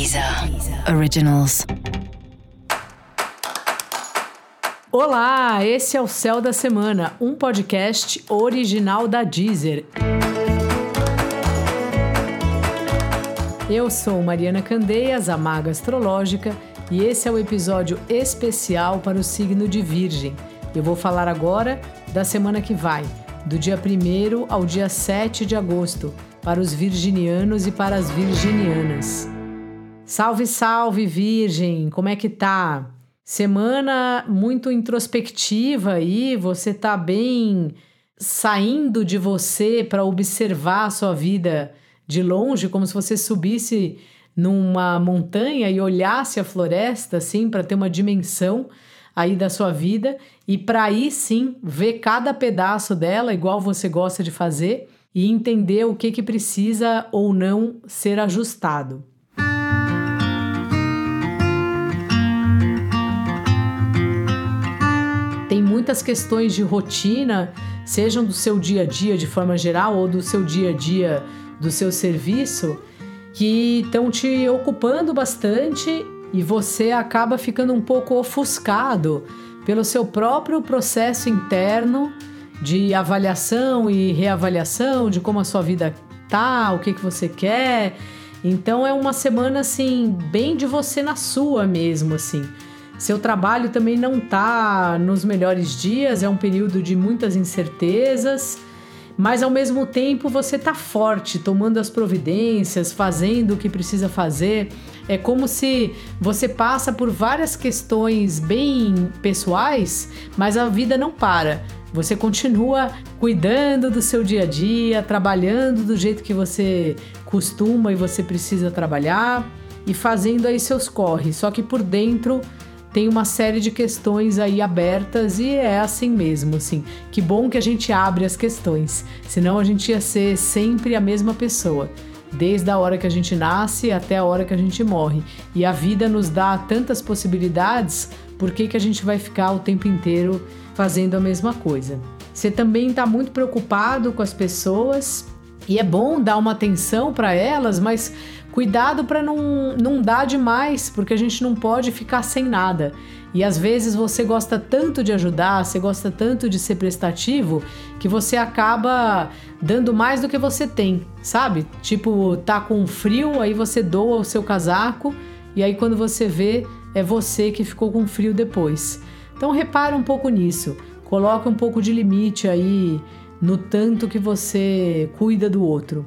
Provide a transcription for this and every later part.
Deezer Originals. Olá, esse é o Céu da Semana, um podcast original da Deezer. Eu sou Mariana Candeias, a maga astrológica, e esse é o episódio especial para o signo de Virgem. Eu vou falar agora da semana que vai, do dia 1 ao dia 7 de agosto, para os virginianos e para as virginianas. Salve, salve, Virgem! Como é que tá? Semana muito introspectiva aí, você tá bem saindo de você para observar a sua vida de longe, como se você subisse numa montanha e olhasse a floresta assim para ter uma dimensão aí da sua vida e para aí sim ver cada pedaço dela igual você gosta de fazer e entender o que que precisa ou não ser ajustado. Muitas questões de rotina, sejam do seu dia a dia de forma geral ou do seu dia a dia do seu serviço, que estão te ocupando bastante e você acaba ficando um pouco ofuscado pelo seu próprio processo interno de avaliação e reavaliação de como a sua vida tá, o que que você quer. Então é uma semana assim bem de você na sua mesmo assim. Seu trabalho também não está nos melhores dias, é um período de muitas incertezas, mas ao mesmo tempo você está forte, tomando as providências, fazendo o que precisa fazer. É como se você passa por várias questões bem pessoais, mas a vida não para. Você continua cuidando do seu dia a dia, trabalhando do jeito que você costuma e você precisa trabalhar e fazendo aí seus corres, só que por dentro tem uma série de questões aí abertas e é assim mesmo, assim. Que bom que a gente abre as questões, senão a gente ia ser sempre a mesma pessoa, desde a hora que a gente nasce até a hora que a gente morre. E a vida nos dá tantas possibilidades, por que, que a gente vai ficar o tempo inteiro fazendo a mesma coisa? Você também está muito preocupado com as pessoas e é bom dar uma atenção para elas, mas Cuidado para não, não dar demais, porque a gente não pode ficar sem nada. E às vezes você gosta tanto de ajudar, você gosta tanto de ser prestativo, que você acaba dando mais do que você tem, sabe? Tipo, tá com frio, aí você doa o seu casaco, e aí quando você vê, é você que ficou com frio depois. Então repara um pouco nisso. Coloca um pouco de limite aí no tanto que você cuida do outro.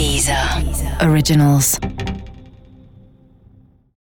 Deezer. Originals.